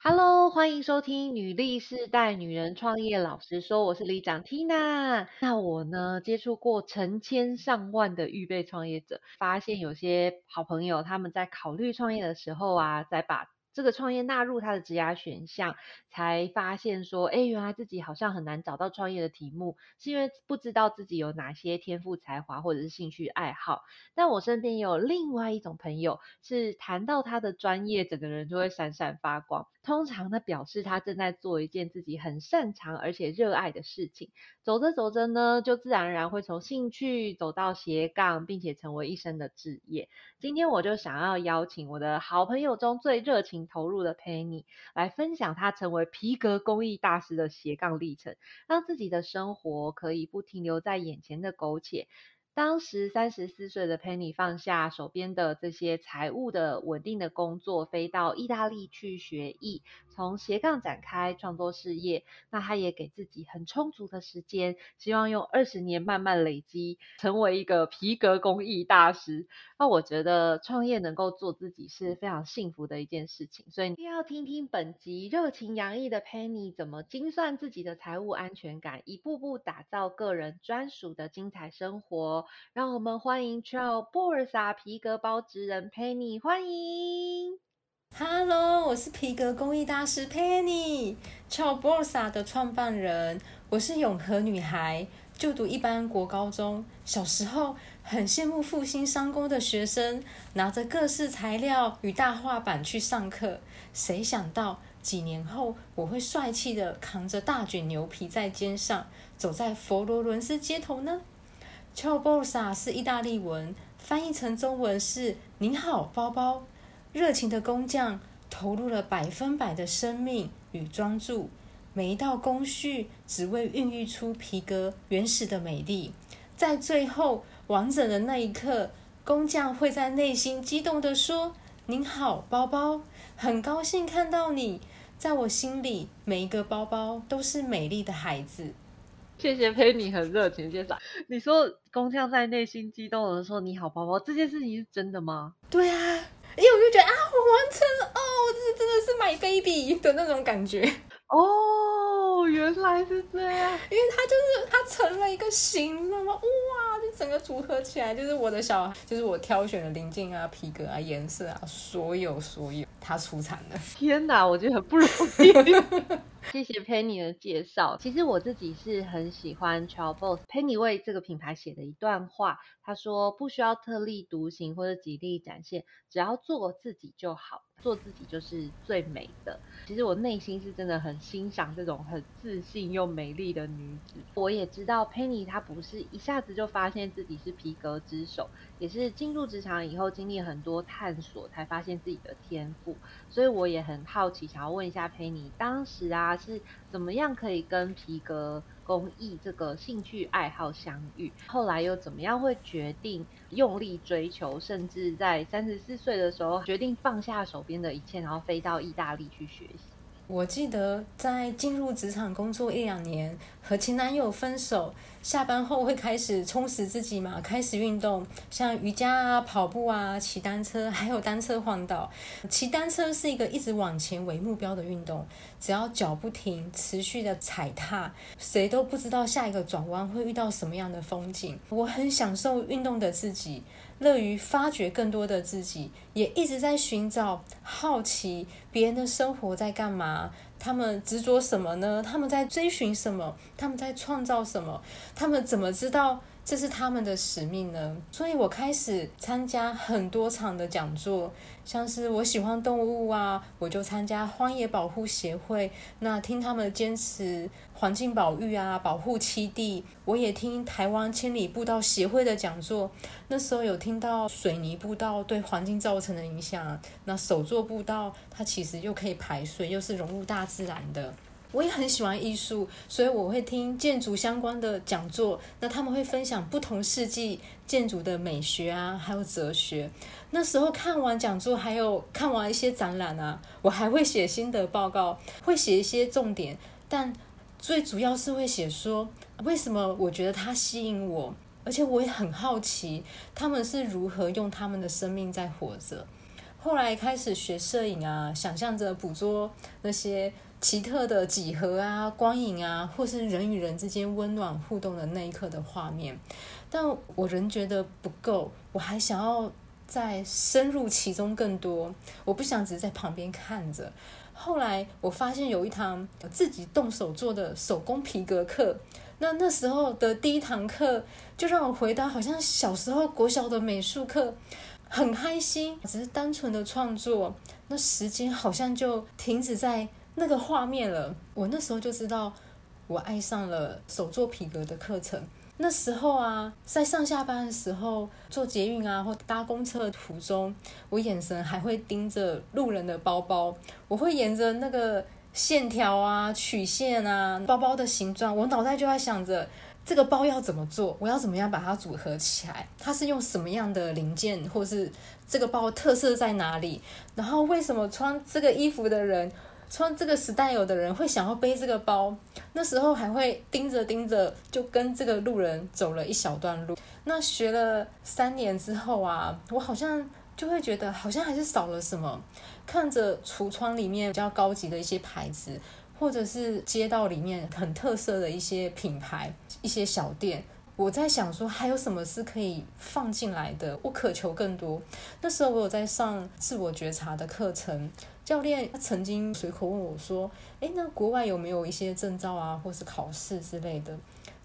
Hello，欢迎收听《女力世代女人创业老实说》，我是李长 Tina。那我呢，接触过成千上万的预备创业者，发现有些好朋友他们在考虑创业的时候啊，在把这个创业纳入他的职涯选项，才发现说，哎，原来自己好像很难找到创业的题目，是因为不知道自己有哪些天赋才华或者是兴趣爱好。但我身边也有另外一种朋友，是谈到他的专业，整个人就会闪闪发光。通常呢，表示他正在做一件自己很擅长而且热爱的事情。走着走着呢，就自然而然会从兴趣走到斜杠，并且成为一生的职业。今天我就想要邀请我的好朋友中最热情投入的 Penny 来分享他成为皮革工艺大师的斜杠历程，让自己的生活可以不停留在眼前的苟且。当时三十四岁的 Penny 放下手边的这些财务的稳定的工作，飞到意大利去学艺，从斜杠展开创作事业。那他也给自己很充足的时间，希望用二十年慢慢累积，成为一个皮革工艺大师。那我觉得创业能够做自己是非常幸福的一件事情。所以一定要听听本集热情洋溢的 Penny 怎么精算自己的财务安全感，一步步打造个人专属的精彩生活。让我们欢迎 Charles Borsa 皮革包职人 Penny，欢迎。Hello，我是皮革工艺大师 Penny，Chow Borsa 的创办人。我是永和女孩，就读一般国高中。小时候很羡慕复兴商工的学生，拿着各式材料与大画板去上课。谁想到几年后，我会帅气的扛着大卷牛皮在肩上，走在佛罗伦斯街头呢？Ciao Borsa 是意大利文，翻译成中文是“您好，包包”。热情的工匠投入了百分百的生命与专注，每一道工序只为孕育出皮革原始的美丽。在最后完整的那一刻，工匠会在内心激动地说：“您好，包包，很高兴看到你。在我心里，每一个包包都是美丽的孩子。”谢谢佩妮很热情介绍。你说工匠在内心激动的说：“你好，宝宝，这件事情是真的吗？”对啊，因为我就觉得啊，我完成了哦，这是真的是 my baby 的那种感觉哦，原来是这样，因为他就是他成了一个形了吗？哇，就整个组合起来就是我的小孩，就是我挑选的零件啊、皮革啊、颜色啊，所有所有，他出产了。天哪，我觉得很不容易。谢谢 Penny 的介绍。其实我自己是很喜欢 Charles Boss Penny 为这个品牌写的一段话。他说：“不需要特立独行或者极力展现，只要做自己就好。做自己就是最美的。”其实我内心是真的很欣赏这种很自信又美丽的女子。我也知道 Penny 她不是一下子就发现自己是皮革之手，也是进入职场以后经历很多探索才发现自己的天赋。所以我也很好奇，想要问一下佩妮当时啊是怎么样可以跟皮革？工艺这个兴趣爱好相遇，后来又怎么样会决定用力追求，甚至在三十四岁的时候决定放下手边的一切，然后飞到意大利去学习。我记得在进入职场工作一两年，和前男友分手，下班后会开始充实自己嘛，开始运动，像瑜伽啊、跑步啊、骑单车，还有单车环岛。骑单车是一个一直往前为目标的运动，只要脚不停，持续的踩踏，谁都不知道下一个转弯会遇到什么样的风景。我很享受运动的自己。乐于发掘更多的自己，也一直在寻找、好奇别人的生活在干嘛，他们执着什么呢？他们在追寻什么？他们在创造什么？他们怎么知道？这是他们的使命呢，所以我开始参加很多场的讲座，像是我喜欢动物啊，我就参加荒野保护协会，那听他们坚持环境保育啊，保护栖地。我也听台湾千里步道协会的讲座，那时候有听到水泥步道对环境造成的影响，那手作步道它其实又可以排水，又是融入大自然的。我也很喜欢艺术，所以我会听建筑相关的讲座。那他们会分享不同世纪建筑的美学啊，还有哲学。那时候看完讲座，还有看完一些展览啊，我还会写心得报告，会写一些重点。但最主要是会写说，为什么我觉得它吸引我，而且我也很好奇他们是如何用他们的生命在活着。后来开始学摄影啊，想象着捕捉那些。奇特的几何啊，光影啊，或是人与人之间温暖互动的那一刻的画面，但我仍觉得不够，我还想要再深入其中更多。我不想只是在旁边看着。后来我发现有一堂自己动手做的手工皮革课，那那时候的第一堂课就让我回到好像小时候国小的美术课，很开心，只是单纯的创作，那时间好像就停止在。那个画面了，我那时候就知道我爱上了手做皮革的课程。那时候啊，在上下班的时候，坐捷运啊或搭公车的途中，我眼神还会盯着路人的包包，我会沿着那个线条啊、曲线啊、包包的形状，我脑袋就在想着这个包要怎么做，我要怎么样把它组合起来，它是用什么样的零件，或是这个包特色在哪里？然后为什么穿这个衣服的人？穿这个时代有的人会想要背这个包，那时候还会盯着盯着，就跟这个路人走了一小段路。那学了三年之后啊，我好像就会觉得好像还是少了什么。看着橱窗里面比较高级的一些牌子，或者是街道里面很特色的一些品牌、一些小店，我在想说还有什么是可以放进来的？我渴求更多。那时候我有在上自我觉察的课程。教练他曾经随口问我说：“诶，那国外有没有一些证照啊，或是考试之类的？”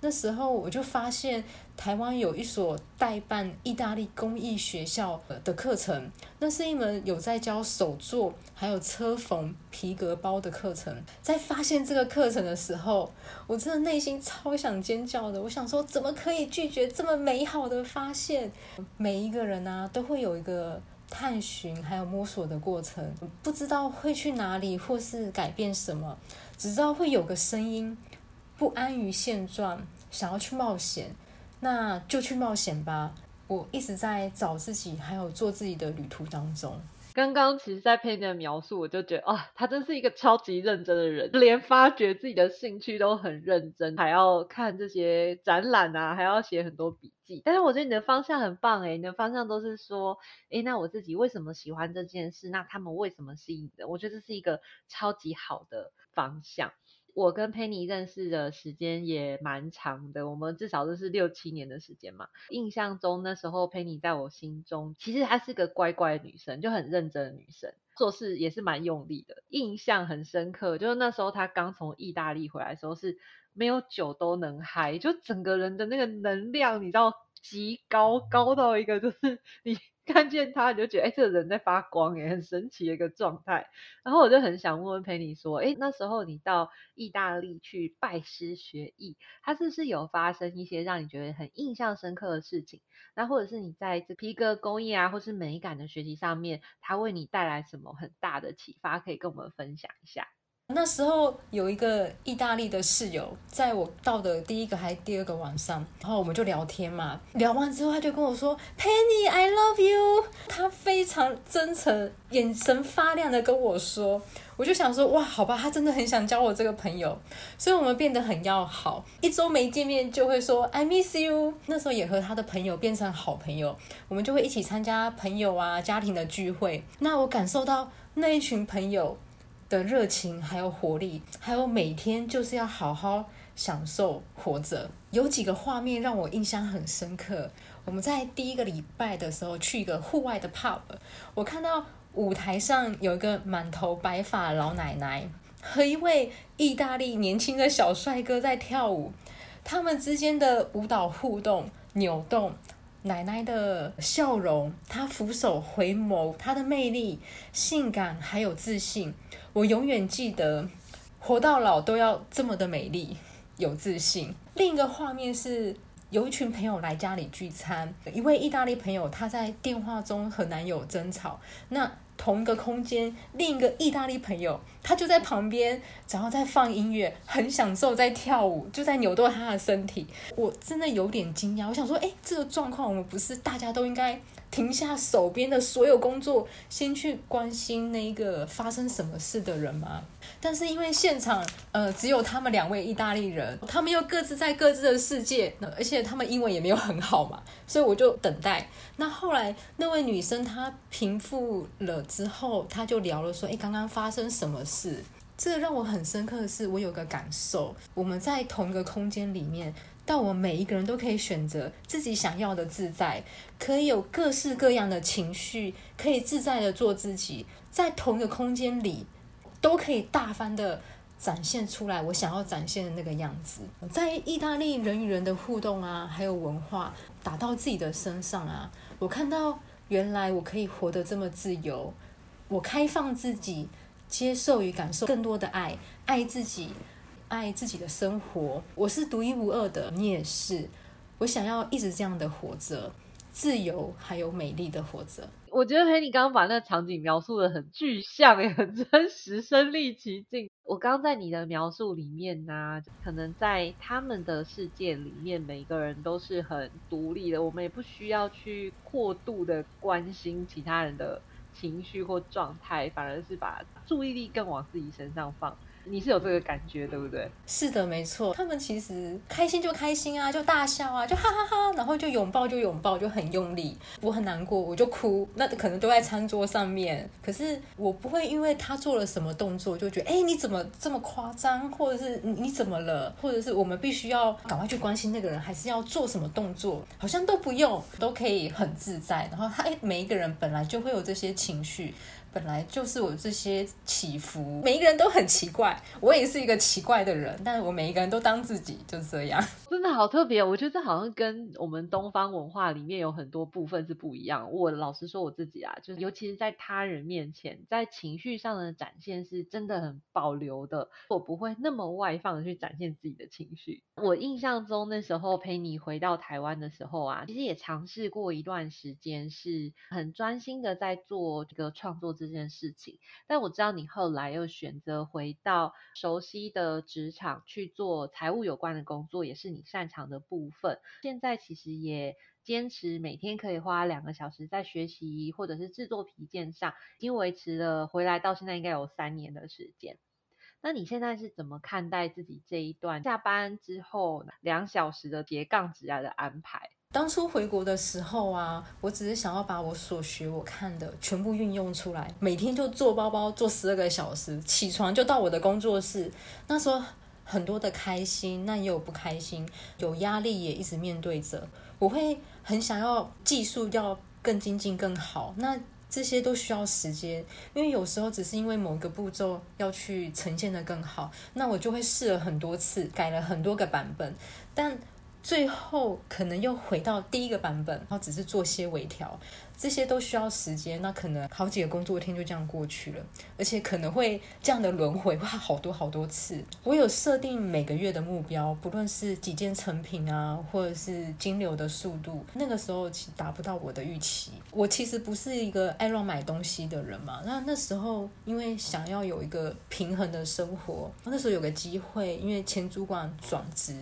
那时候我就发现台湾有一所代办意大利工艺学校的课程，那是一门有在教手作还有车缝皮革包的课程。在发现这个课程的时候，我真的内心超想尖叫的。我想说，怎么可以拒绝这么美好的发现？每一个人啊，都会有一个。探寻还有摸索的过程，不知道会去哪里或是改变什么，只知道会有个声音，不安于现状，想要去冒险，那就去冒险吧。我一直在找自己，还有做自己的旅途当中。刚刚其实，在佩妮的描述，我就觉得啊，他真是一个超级认真的人，连发掘自己的兴趣都很认真，还要看这些展览啊，还要写很多笔记。但是我觉得你的方向很棒诶，你的方向都是说，诶，那我自己为什么喜欢这件事？那他们为什么吸引的？我觉得这是一个超级好的方向。我跟佩妮认识的时间也蛮长的，我们至少都是六七年的时间嘛。印象中那时候佩妮在我心中，其实她是个乖乖的女生，就很认真的女生，做事也是蛮用力的。印象很深刻，就是那时候她刚从意大利回来的时候，是没有酒都能嗨，就整个人的那个能量，你知道极高，高到一个就是 你。看见他，你就觉得哎，这个人在发光，哎，很神奇的一个状态。然后我就很想问问佩妮说，哎，那时候你到意大利去拜师学艺，他是不是有发生一些让你觉得很印象深刻的事情？那或者是你在这皮革工艺啊，或是美感的学习上面，他为你带来什么很大的启发？可以跟我们分享一下。那时候有一个意大利的室友，在我到的第一个还是第二个晚上，然后我们就聊天嘛。聊完之后，他就跟我说：“Penny, I love you。”他非常真诚，眼神发亮的跟我说。我就想说：“哇，好吧，他真的很想交我这个朋友。”所以，我们变得很要好，一周没见面就会说 “I miss you”。那时候也和他的朋友变成好朋友，我们就会一起参加朋友啊家庭的聚会。那我感受到那一群朋友。的热情，还有活力，还有每天就是要好好享受活着。有几个画面让我印象很深刻。我们在第一个礼拜的时候去一个户外的 pub，我看到舞台上有一个满头白发老奶奶和一位意大利年轻的小帅哥在跳舞，他们之间的舞蹈互动、扭动。奶奶的笑容，她俯首回眸，她的魅力、性感还有自信，我永远记得，活到老都要这么的美丽、有自信。另一个画面是有一群朋友来家里聚餐，一位意大利朋友他在电话中和男友争吵，那。同一个空间，另一个意大利朋友，他就在旁边，然后在放音乐，很享受在跳舞，就在扭动他的身体。我真的有点惊讶，我想说，哎，这个状况，我们不是大家都应该停下手边的所有工作，先去关心那个发生什么事的人吗？但是因为现场呃只有他们两位意大利人，他们又各自在各自的世界，而且他们英文也没有很好嘛，所以我就等待。那后来那位女生她平复了之后，她就聊了说：“哎，刚刚发生什么事？”这个让我很深刻的是，我有个感受，我们在同一个空间里面，但我们每一个人都可以选择自己想要的自在，可以有各式各样的情绪，可以自在的做自己，在同一个空间里。都可以大方的展现出来我想要展现的那个样子，在意大利人与人的互动啊，还有文化打到自己的身上啊，我看到原来我可以活得这么自由，我开放自己，接受与感受更多的爱，爱自己，爱自己的生活，我是独一无二的，你也是，我想要一直这样的活着，自由还有美丽的活着。我觉得陪你刚刚把那个场景描述的很具象，也很真实，身临其境。我刚刚在你的描述里面呢，可能在他们的世界里面，每个人都是很独立的，我们也不需要去过度的关心其他人的情绪或状态，反而是把注意力更往自己身上放。你是有这个感觉，对不对？是的，没错。他们其实开心就开心啊，就大笑啊，就哈哈哈，然后就拥抱就拥抱，就很用力。我很难过，我就哭。那可能都在餐桌上面，可是我不会因为他做了什么动作就觉得，哎，你怎么这么夸张，或者是你你怎么了，或者是我们必须要赶快去关心那个人，还是要做什么动作？好像都不用，都可以很自在。然后他，哎，每一个人本来就会有这些情绪。本来就是我这些起伏，每一个人都很奇怪，我也是一个奇怪的人，但是我每一个人都当自己，就这样，真的好特别。我觉得这好像跟我们东方文化里面有很多部分是不一样。我老实说我自己啊，就是尤其是在他人面前，在情绪上的展现是真的很保留的，我不会那么外放的去展现自己的情绪。我印象中那时候陪你回到台湾的时候啊，其实也尝试过一段时间，是很专心的在做这个创作。这件事情，但我知道你后来又选择回到熟悉的职场去做财务有关的工作，也是你擅长的部分。现在其实也坚持每天可以花两个小时在学习或者是制作皮件上，已经维持了回来到现在应该有三年的时间。那你现在是怎么看待自己这一段下班之后两小时的斜杠职涯的安排？当初回国的时候啊，我只是想要把我所学、我看的全部运用出来，每天就做包包做十二个小时，起床就到我的工作室。那时候很多的开心，那也有不开心，有压力也一直面对着。我会很想要技术要更精进、更好，那这些都需要时间，因为有时候只是因为某个步骤要去呈现的更好，那我就会试了很多次，改了很多个版本，但。最后可能又回到第一个版本，然后只是做些微调，这些都需要时间。那可能好几个工作天就这样过去了，而且可能会这样的轮回，哇，好多好多次。我有设定每个月的目标，不论是几件成品啊，或者是金流的速度，那个时候其达不到我的预期。我其实不是一个爱乱买东西的人嘛，那那时候因为想要有一个平衡的生活，那时候有个机会，因为前主管转职。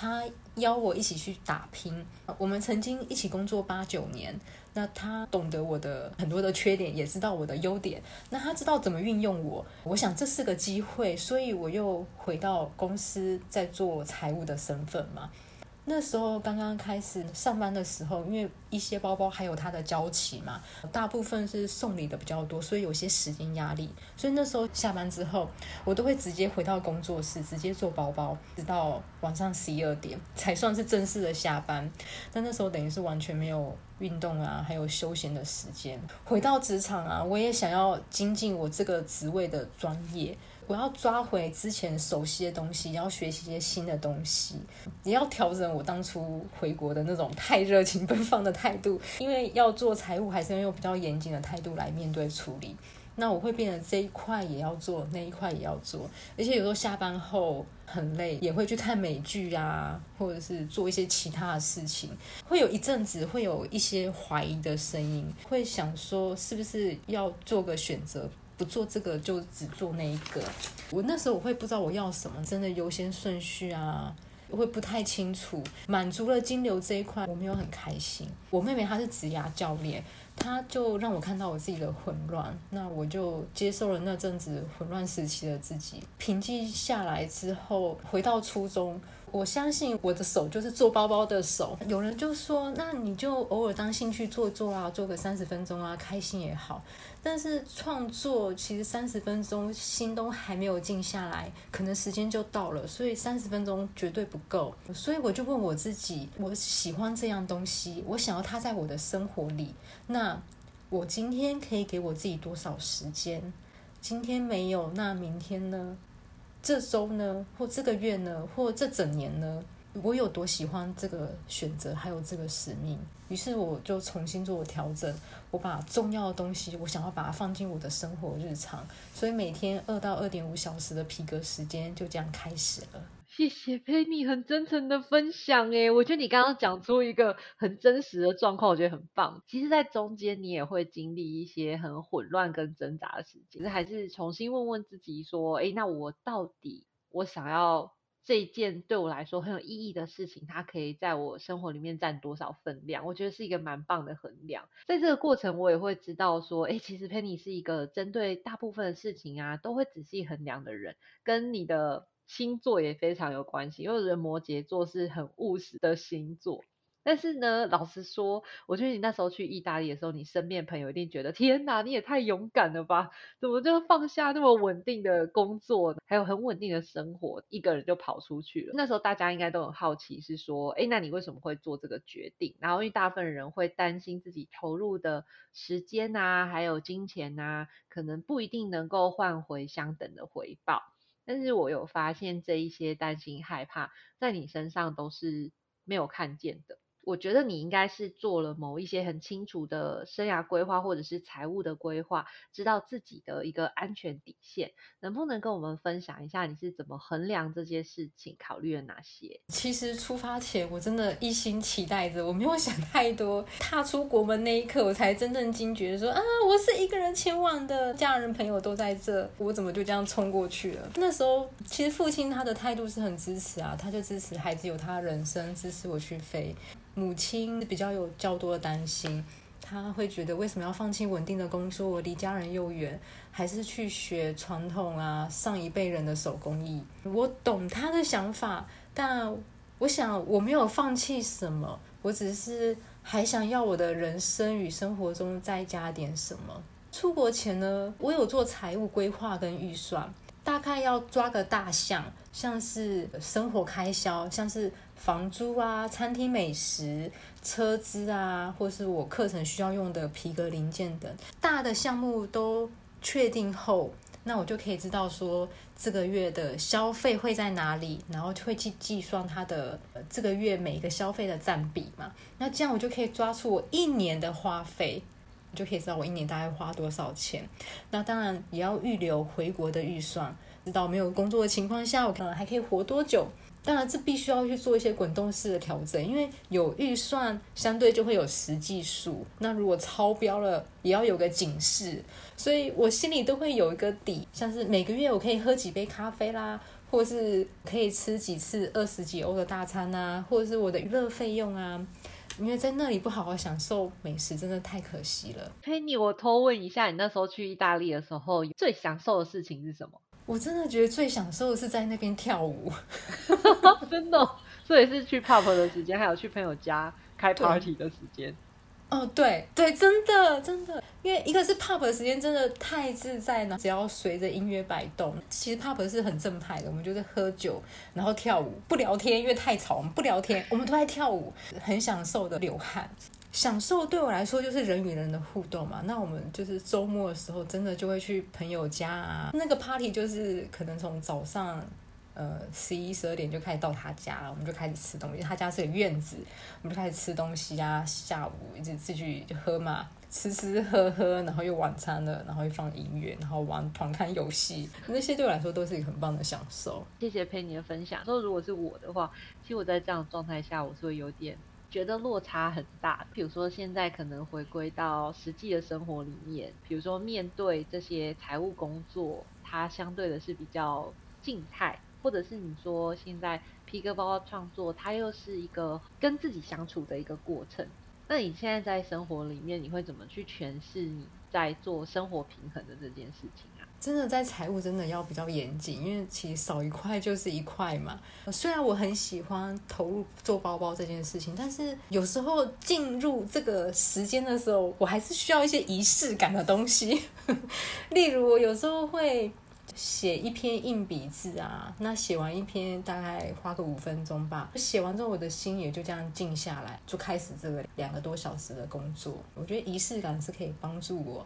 他邀我一起去打拼，我们曾经一起工作八九年。那他懂得我的很多的缺点，也知道我的优点。那他知道怎么运用我，我想这是个机会，所以我又回到公司在做财务的身份嘛。那时候刚刚开始上班的时候，因为一些包包还有它的交期嘛，大部分是送礼的比较多，所以有些时间压力。所以那时候下班之后，我都会直接回到工作室，直接做包包，直到晚上十一二点才算是正式的下班。但那时候等于是完全没有运动啊，还有休闲的时间。回到职场啊，我也想要精进我这个职位的专业。我要抓回之前熟悉的东西，要学习一些新的东西，也要调整我当初回国的那种太热情奔放的态度，因为要做财务，还是要用比较严谨的态度来面对处理。那我会变得这一块也要做，那一块也要做，而且有时候下班后很累，也会去看美剧啊，或者是做一些其他的事情。会有一阵子会有一些怀疑的声音，会想说是不是要做个选择，不做这个就只做那一个。我那时候我会不知道我要什么，真的优先顺序啊。会不太清楚，满足了金流这一块，我没有很开心。我妹妹她是职涯教练，她就让我看到我自己的混乱，那我就接受了那阵子混乱时期的自己，平静下来之后，回到初中。我相信我的手就是做包包的手。有人就说，那你就偶尔当兴趣做做啊，做个三十分钟啊，开心也好。但是创作其实三十分钟心都还没有静下来，可能时间就到了，所以三十分钟绝对不够。所以我就问我自己，我喜欢这样东西，我想要它在我的生活里。那我今天可以给我自己多少时间？今天没有，那明天呢？这周呢，或这个月呢，或这整年呢，我有多喜欢这个选择，还有这个使命，于是我就重新做调整。我把重要的东西，我想要把它放进我的生活日常，所以每天二到二点五小时的皮革时间就这样开始了。谢谢 Penny 很真诚的分享诶，我觉得你刚刚讲出一个很真实的状况，我觉得很棒。其实，在中间你也会经历一些很混乱跟挣扎的时间，还是重新问问自己说，诶，那我到底我想要这件对我来说很有意义的事情，它可以在我生活里面占多少分量？我觉得是一个蛮棒的衡量。在这个过程，我也会知道说，诶，其实 Penny 是一个针对大部分的事情啊，都会仔细衡量的人，跟你的。星座也非常有关系，因为人摩羯座是很务实的星座。但是呢，老实说，我觉得你那时候去意大利的时候，你身边朋友一定觉得天哪，你也太勇敢了吧？怎么就放下那么稳定的工作，还有很稳定的生活，一个人就跑出去了？那时候大家应该都很好奇，是说，哎，那你为什么会做这个决定？然后因为大部分人会担心自己投入的时间啊，还有金钱啊，可能不一定能够换回相等的回报。但是我有发现这一些担心害怕，在你身上都是没有看见的。我觉得你应该是做了某一些很清楚的生涯规划，或者是财务的规划，知道自己的一个安全底线。能不能跟我们分享一下你是怎么衡量这些事情，考虑了哪些？其实出发前我真的一心期待着，我没有想太多。踏出国门那一刻，我才真正惊觉说啊，我是一个人前往的，家人朋友都在这，我怎么就这样冲过去了？那时候其实父亲他的态度是很支持啊，他就支持孩子有他的人生，支持我去飞。母亲比较有较多的担心，她会觉得为什么要放弃稳定的工作，离家人又远，还是去学传统啊上一辈人的手工艺？我懂她的想法，但我想我没有放弃什么，我只是还想要我的人生与生活中再加点什么。出国前呢，我有做财务规划跟预算，大概要抓个大项，像是生活开销，像是。房租啊，餐厅美食、车资啊，或是我课程需要用的皮革零件等，大的项目都确定后，那我就可以知道说这个月的消费会在哪里，然后就会去计算它的这个月每一个消费的占比嘛。那这样我就可以抓出我一年的花费，就可以知道我一年大概花多少钱。那当然也要预留回国的预算，知道没有工作的情况下，我可能还可以活多久。当然，这必须要去做一些滚动式的调整，因为有预算，相对就会有实际数。那如果超标了，也要有个警示。所以我心里都会有一个底，像是每个月我可以喝几杯咖啡啦，或是可以吃几次二十几欧的大餐啊，或者是我的娱乐费用啊。因为在那里不好好享受美食，真的太可惜了。佩妮，我偷问一下，你那时候去意大利的时候，最享受的事情是什么？我真的觉得最享受的是在那边跳舞，真的，这也是去 pub 的时间，还有去朋友家开 party 的时间。哦，对对，真的真的，因为一个是 pub 的时间真的太自在了，只要随着音乐摆动。其实 pub 是很正派的，我们就是喝酒，然后跳舞，不聊天，因为太吵，我们不聊天，我们都在跳舞，很享受的流汗。享受对我来说就是人与人的互动嘛。那我们就是周末的时候，真的就会去朋友家啊。那个 party 就是可能从早上呃十一十二点就开始到他家了，我们就开始吃东西。他家是个院子，我们就开始吃东西啊。下午一直继续就喝嘛，吃吃喝喝，然后又晚餐了，然后又放音乐，然后玩团看游戏，那些对我来说都是一个很棒的享受。谢谢陪你的分享。说如果是我的话，其实我在这样状态下，我是会有点。觉得落差很大，比如说现在可能回归到实际的生活里面，比如说面对这些财务工作，它相对的是比较静态，或者是你说现在皮革包包创作，它又是一个跟自己相处的一个过程。那你现在在生活里面，你会怎么去诠释你在做生活平衡的这件事情？真的在财务真的要比较严谨，因为其实少一块就是一块嘛。虽然我很喜欢投入做包包这件事情，但是有时候进入这个时间的时候，我还是需要一些仪式感的东西。例如，我有时候会写一篇硬笔字啊，那写完一篇大概花个五分钟吧。写完之后，我的心也就这样静下来，就开始这个两个多小时的工作。我觉得仪式感是可以帮助我。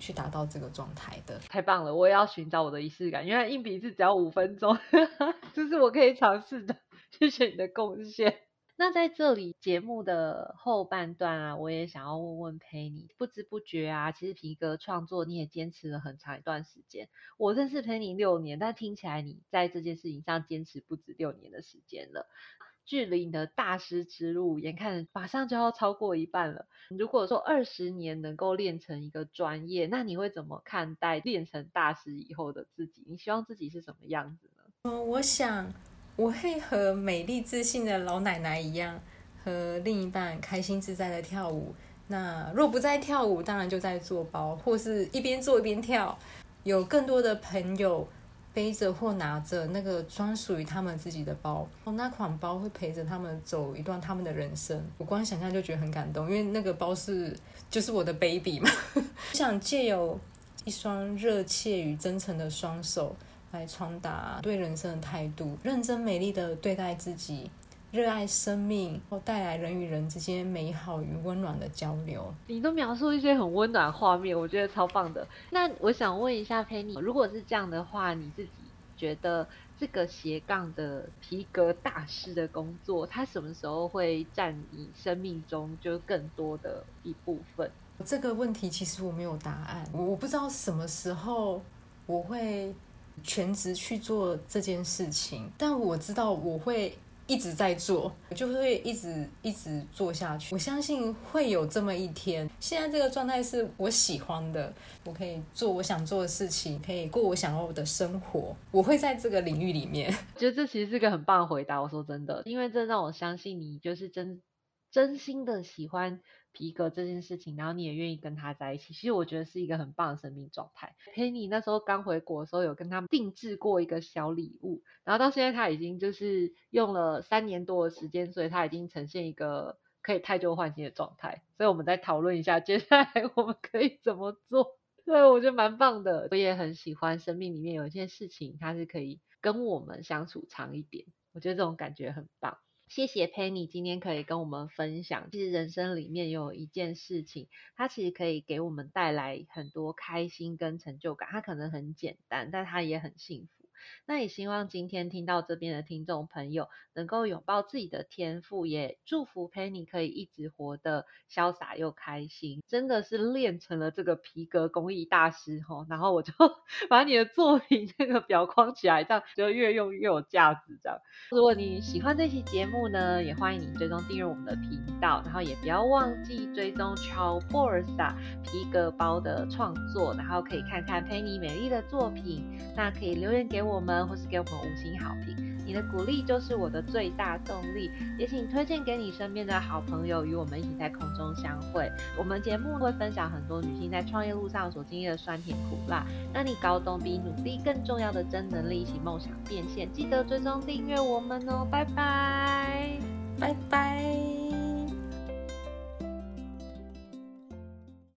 去达到这个状态的，太棒了！我也要寻找我的仪式感，因为硬笔字只要五分钟，这是我可以尝试的。谢谢你的贡献。那在这里节目的后半段啊，我也想要问问佩妮，不知不觉啊，其实皮革创作你也坚持了很长一段时间。我认识佩妮六年，但听起来你在这件事情上坚持不止六年的时间了。距离你的大师之路，眼看马上就要超过一半了。如果说二十年能够练成一个专业，那你会怎么看待练成大师以后的自己？你希望自己是什么样子呢？嗯，我想我会和美丽自信的老奶奶一样，和另一半开心自在的跳舞。那若不在跳舞，当然就在做包，或是一边做一边跳。有更多的朋友。背着或拿着那个专属于他们自己的包，哦，那款包会陪着他们走一段他们的人生。我光想象就觉得很感动，因为那个包是就是我的 baby 嘛。我 想借有一双热切与真诚的双手来传达对人生的态度，认真美丽的对待自己，热爱生命，或带来人与人之间美好与温暖的交流。你都描述一些很温暖画面，我觉得超棒的。那我想问一下佩妮，如果是这样的话，你自己？觉得这个斜杠的皮革大师的工作，它什么时候会占你生命中就更多的一部分？这个问题其实我没有答案，我我不知道什么时候我会全职去做这件事情，但我知道我会。一直在做，我就会一直一直做下去。我相信会有这么一天。现在这个状态是我喜欢的，我可以做我想做的事情，可以过我想要的生活。我会在这个领域里面。觉得这其实是个很棒的回答。我说真的，因为这让我相信你就是真真心的喜欢。皮革这件事情，然后你也愿意跟他在一起，其实我觉得是一个很棒的生命状态。陪你那时候刚回国的时候，有跟他定制过一个小礼物，然后到现在他已经就是用了三年多的时间，所以他已经呈现一个可以太旧换新的状态。所以我们再讨论一下，接下来我们可以怎么做？对我觉得蛮棒的，我也很喜欢生命里面有一件事情，它是可以跟我们相处长一点，我觉得这种感觉很棒。谢谢 Penny 今天可以跟我们分享，其实人生里面有一件事情，它其实可以给我们带来很多开心跟成就感。它可能很简单，但它也很幸福。那也希望今天听到这边的听众朋友能够拥抱自己的天赋，也祝福 Penny 可以一直活得潇洒又开心。真的是练成了这个皮革工艺大师吼，然后我就 把你的作品那个裱框起来，这样就越用越有价值。这样，如果你喜欢这期节目呢，也欢迎你追踪订阅我们的频道，然后也不要忘记追踪 Charles Borsa 皮革包的创作，然后可以看看 Penny 美丽的作品，那可以留言给我。我们或是给我们五星好评，你的鼓励就是我的最大动力。也请推荐给你身边的好朋友，与我们一起在空中相会。我们节目会分享很多女性在创业路上所经历的酸甜苦辣，让你搞懂比努力更重要的真能力，一起梦想变现。记得追踪订阅我们哦，拜拜，拜拜。